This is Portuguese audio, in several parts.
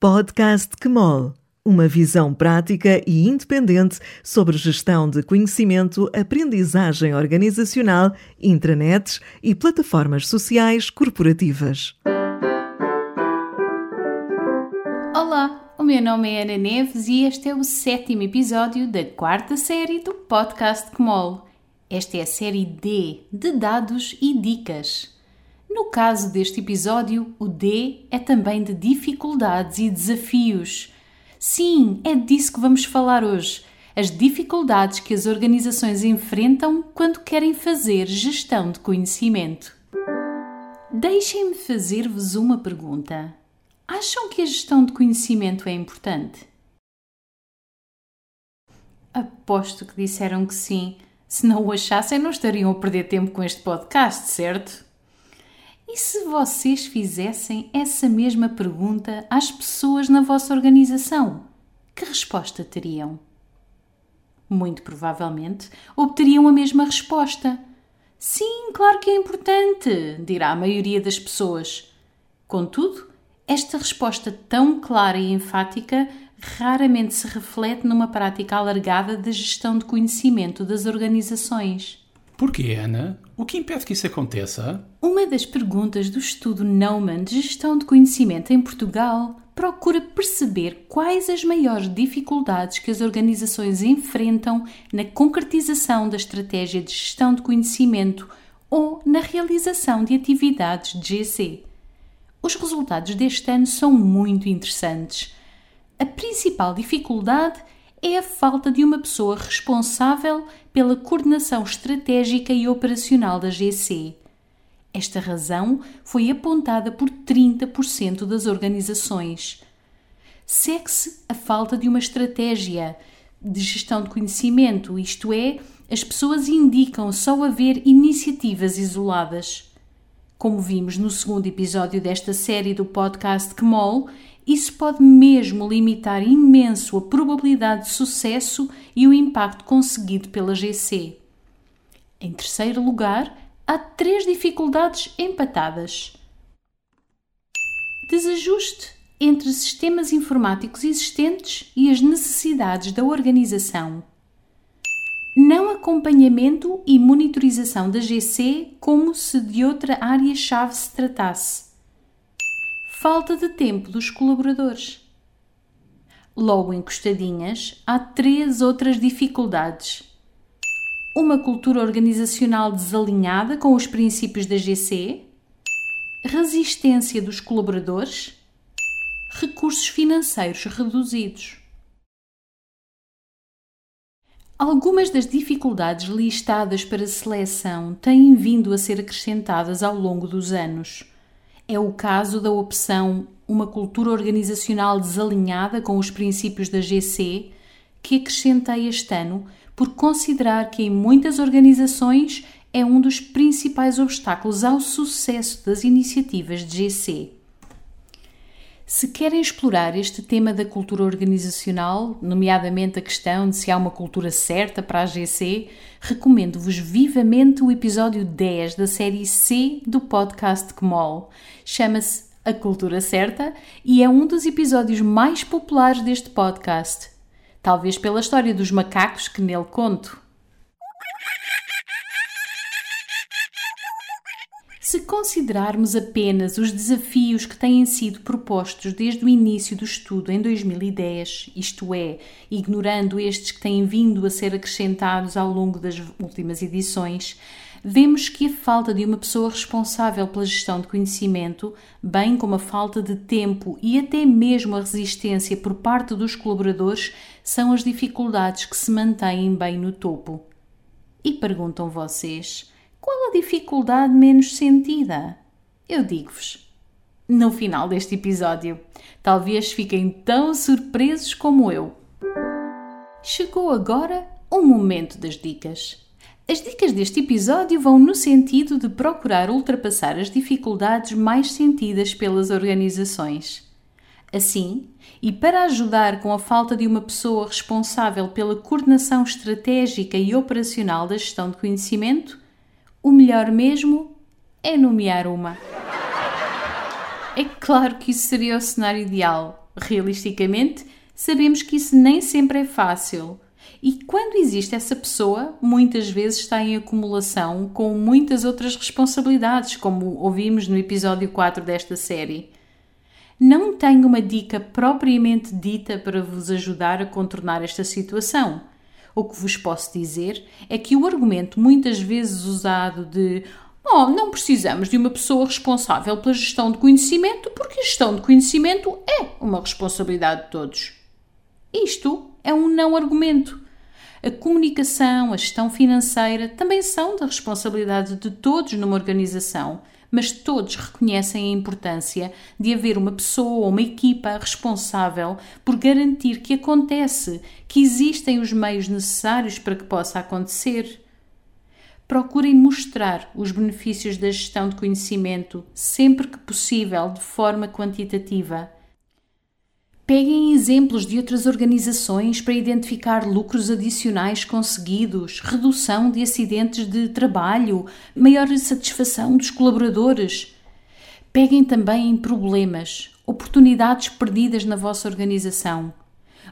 Podcast QMOL uma visão prática e independente sobre gestão de conhecimento, aprendizagem organizacional, intranets e plataformas sociais corporativas. Olá, o meu nome é Ana Neves e este é o sétimo episódio da quarta série do podcast QMOL. Esta é a série D de dados e dicas. No caso deste episódio, o D é também de dificuldades e desafios. Sim, é disso que vamos falar hoje. As dificuldades que as organizações enfrentam quando querem fazer gestão de conhecimento. Deixem-me fazer-vos uma pergunta. Acham que a gestão de conhecimento é importante? Aposto que disseram que sim. Se não o achassem, não estariam a perder tempo com este podcast, certo? E se vocês fizessem essa mesma pergunta às pessoas na vossa organização, que resposta teriam? Muito provavelmente obteriam a mesma resposta. Sim, claro que é importante, dirá a maioria das pessoas. Contudo, esta resposta tão clara e enfática raramente se reflete numa prática alargada de gestão de conhecimento das organizações. Porquê, Ana? O que impede que isso aconteça? Uma das perguntas do estudo Neumann de Gestão de Conhecimento em Portugal procura perceber quais as maiores dificuldades que as organizações enfrentam na concretização da estratégia de gestão de conhecimento ou na realização de atividades de GC. Os resultados deste ano são muito interessantes. A principal dificuldade é a falta de uma pessoa responsável pela coordenação estratégica e operacional da GC. Esta razão foi apontada por 30% das organizações. Segue-se a falta de uma estratégia de gestão de conhecimento, isto é, as pessoas indicam só haver iniciativas isoladas. Como vimos no segundo episódio desta série do podcast Kmol, isso pode mesmo limitar imenso a probabilidade de sucesso e o impacto conseguido pela GC. Em terceiro lugar, há três dificuldades empatadas: desajuste entre sistemas informáticos existentes e as necessidades da organização. Não acompanhamento e monitorização da GC como se de outra área-chave se tratasse falta de tempo dos colaboradores. Logo encostadinhas, há três outras dificuldades. Uma cultura organizacional desalinhada com os princípios da GC, resistência dos colaboradores, recursos financeiros reduzidos. Algumas das dificuldades listadas para seleção têm vindo a ser acrescentadas ao longo dos anos é o caso da opção uma cultura organizacional desalinhada com os princípios da GC, que acrescentei este ano por considerar que em muitas organizações é um dos principais obstáculos ao sucesso das iniciativas de GC. Se querem explorar este tema da cultura organizacional, nomeadamente a questão de se há uma cultura certa para a GC, recomendo-vos vivamente o episódio 10 da série C do podcast Kmol. Chama-se A Cultura Certa e é um dos episódios mais populares deste podcast. Talvez pela história dos macacos que nele conto. Se considerarmos apenas os desafios que têm sido propostos desde o início do estudo em 2010, isto é, ignorando estes que têm vindo a ser acrescentados ao longo das últimas edições, vemos que a falta de uma pessoa responsável pela gestão de conhecimento, bem como a falta de tempo e até mesmo a resistência por parte dos colaboradores, são as dificuldades que se mantêm bem no topo. E perguntam vocês qual a dificuldade menos sentida? Eu digo-vos. No final deste episódio, talvez fiquem tão surpresos como eu. Chegou agora o momento das dicas. As dicas deste episódio vão no sentido de procurar ultrapassar as dificuldades mais sentidas pelas organizações. Assim, e para ajudar com a falta de uma pessoa responsável pela coordenação estratégica e operacional da gestão de conhecimento, o melhor mesmo é nomear uma. É claro que isso seria o cenário ideal. realisticamente, sabemos que isso nem sempre é fácil. E quando existe essa pessoa, muitas vezes está em acumulação com muitas outras responsabilidades, como ouvimos no episódio 4 desta série. Não tenho uma dica propriamente dita para vos ajudar a contornar esta situação. O que vos posso dizer é que o argumento muitas vezes usado de Oh, não precisamos de uma pessoa responsável pela gestão de conhecimento, porque a gestão de conhecimento é uma responsabilidade de todos. Isto é um não argumento. A comunicação, a gestão financeira também são da responsabilidade de todos numa organização, mas todos reconhecem a importância de haver uma pessoa ou uma equipa responsável por garantir que acontece, que existem os meios necessários para que possa acontecer procurem mostrar os benefícios da gestão de conhecimento sempre que possível de forma quantitativa. Peguem exemplos de outras organizações para identificar lucros adicionais conseguidos, redução de acidentes de trabalho, maior satisfação dos colaboradores. Peguem também problemas, oportunidades perdidas na vossa organização.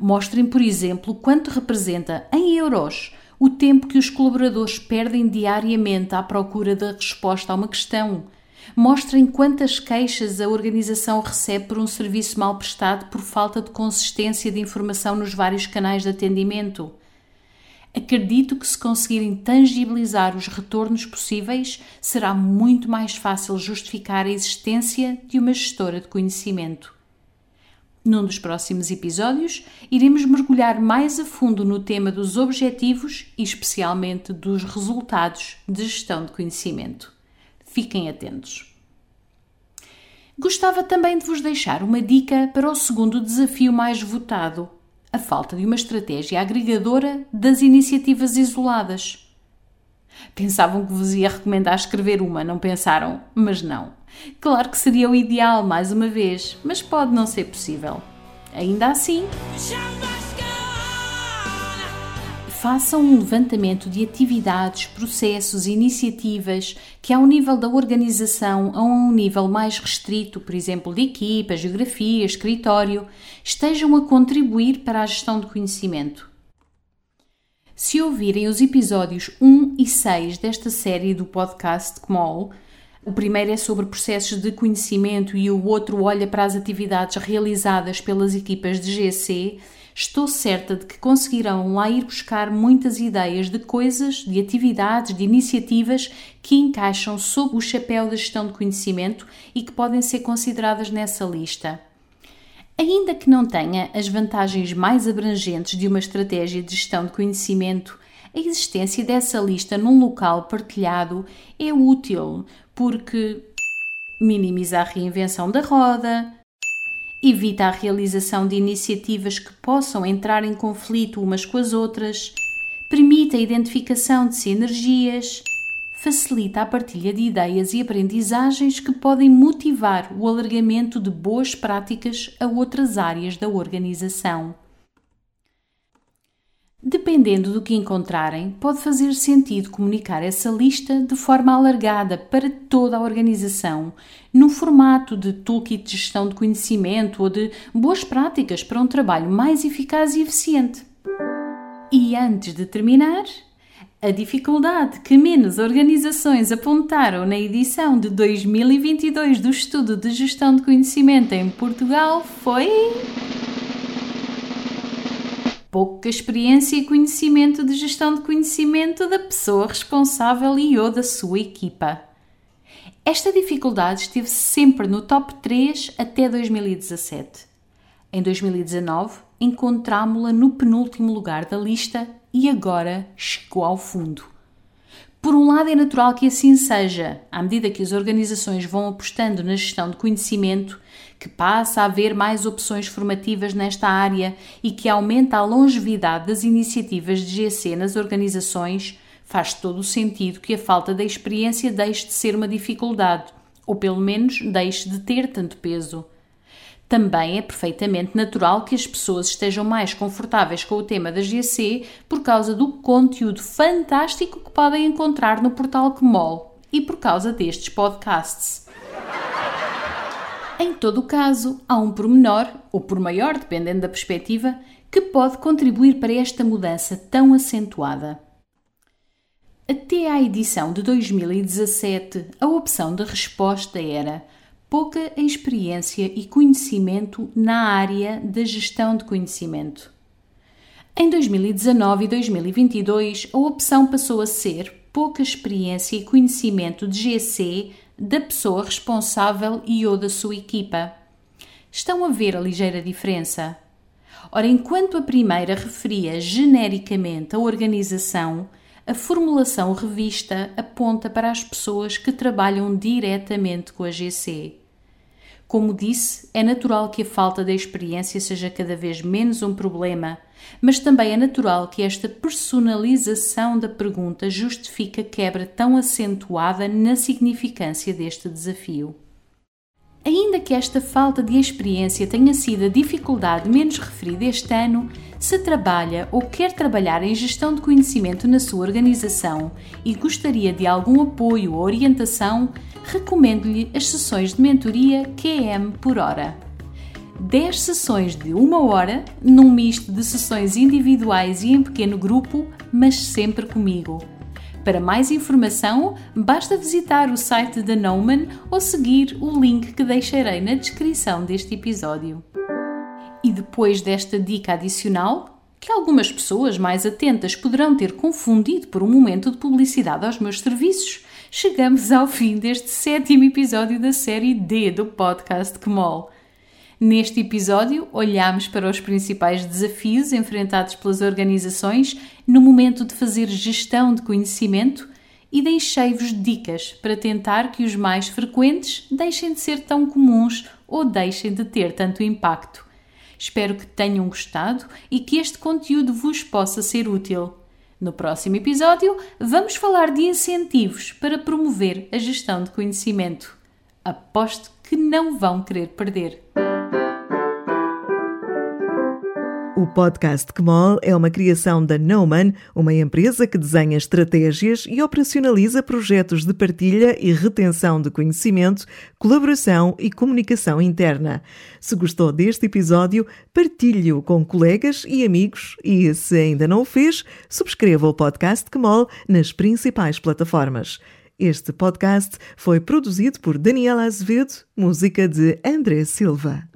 Mostrem, por exemplo, quanto representa em euros o tempo que os colaboradores perdem diariamente à procura da resposta a uma questão. Mostrem quantas queixas a organização recebe por um serviço mal prestado por falta de consistência de informação nos vários canais de atendimento. Acredito que, se conseguirem tangibilizar os retornos possíveis, será muito mais fácil justificar a existência de uma gestora de conhecimento. Num dos próximos episódios, iremos mergulhar mais a fundo no tema dos objetivos e, especialmente, dos resultados de gestão de conhecimento. Fiquem atentos. Gostava também de vos deixar uma dica para o segundo desafio mais votado: a falta de uma estratégia agregadora das iniciativas isoladas. Pensavam que vos ia recomendar escrever uma, não pensaram? Mas não. Claro que seria o ideal, mais uma vez, mas pode não ser possível. Ainda assim, façam um levantamento de atividades, processos, iniciativas que, ao nível da organização, a um nível mais restrito, por exemplo, de equipa, geografia, escritório, estejam a contribuir para a gestão de conhecimento. Se ouvirem os episódios 1 e 6 desta série do podcast CMOL, o primeiro é sobre processos de conhecimento e o outro olha para as atividades realizadas pelas equipas de GC. Estou certa de que conseguirão lá ir buscar muitas ideias de coisas, de atividades, de iniciativas que encaixam sob o chapéu da gestão de conhecimento e que podem ser consideradas nessa lista. Ainda que não tenha as vantagens mais abrangentes de uma estratégia de gestão de conhecimento, a existência dessa lista num local partilhado é útil, porque minimiza a reinvenção da roda, evita a realização de iniciativas que possam entrar em conflito umas com as outras, permite a identificação de sinergias, facilita a partilha de ideias e aprendizagens que podem motivar o alargamento de boas práticas a outras áreas da organização. Dependendo do que encontrarem, pode fazer sentido comunicar essa lista de forma alargada para toda a organização, num formato de toolkit de gestão de conhecimento ou de boas práticas para um trabalho mais eficaz e eficiente. E antes de terminar, a dificuldade que menos organizações apontaram na edição de 2022 do Estudo de Gestão de Conhecimento em Portugal foi pouca experiência e conhecimento de gestão de conhecimento da pessoa responsável e ou da sua equipa. Esta dificuldade esteve sempre no top 3 até 2017. Em 2019, encontrámo-la no penúltimo lugar da lista e agora chegou ao fundo. Por um lado, é natural que assim seja, à medida que as organizações vão apostando na gestão de conhecimento, que passa a haver mais opções formativas nesta área e que aumenta a longevidade das iniciativas de GC nas organizações, faz todo o sentido que a falta de experiência deixe de ser uma dificuldade, ou pelo menos deixe de ter tanto peso. Também é perfeitamente natural que as pessoas estejam mais confortáveis com o tema da GC por causa do conteúdo fantástico que podem encontrar no portal Kmol e por causa destes podcasts. Em todo o caso, há um pormenor, ou por maior, dependendo da perspectiva, que pode contribuir para esta mudança tão acentuada. Até à edição de 2017, a opção de resposta era pouca experiência e conhecimento na área da gestão de conhecimento. Em 2019 e 2022, a opção passou a ser pouca experiência e conhecimento de GC da pessoa responsável e ou da sua equipa. Estão a ver a ligeira diferença? Ora, enquanto a primeira referia genericamente a organização, a formulação revista aponta para as pessoas que trabalham diretamente com a GC. Como disse, é natural que a falta de experiência seja cada vez menos um problema, mas também é natural que esta personalização da pergunta justifique a quebra tão acentuada na significância deste desafio. Ainda que esta falta de experiência tenha sido a dificuldade menos referida este ano, se trabalha ou quer trabalhar em gestão de conhecimento na sua organização e gostaria de algum apoio ou orientação, recomendo-lhe as sessões de mentoria QM por hora. 10 sessões de uma hora, num misto de sessões individuais e em pequeno grupo, mas sempre comigo. Para mais informação, basta visitar o site da Noman ou seguir o link que deixarei na descrição deste episódio. E depois desta dica adicional, que algumas pessoas mais atentas poderão ter confundido por um momento de publicidade aos meus serviços, chegamos ao fim deste sétimo episódio da série D do podcast Kmol. Neste episódio, olhamos para os principais desafios enfrentados pelas organizações no momento de fazer gestão de conhecimento e deixei-vos dicas para tentar que os mais frequentes deixem de ser tão comuns ou deixem de ter tanto impacto. Espero que tenham gostado e que este conteúdo vos possa ser útil. No próximo episódio, vamos falar de incentivos para promover a gestão de conhecimento. Aposto que não vão querer perder. O podcast Kmol é uma criação da Noman, uma empresa que desenha estratégias e operacionaliza projetos de partilha e retenção de conhecimento, colaboração e comunicação interna. Se gostou deste episódio, partilhe-o com colegas e amigos e, se ainda não o fez, subscreva o podcast Kmol nas principais plataformas. Este podcast foi produzido por Daniela Azevedo, música de André Silva.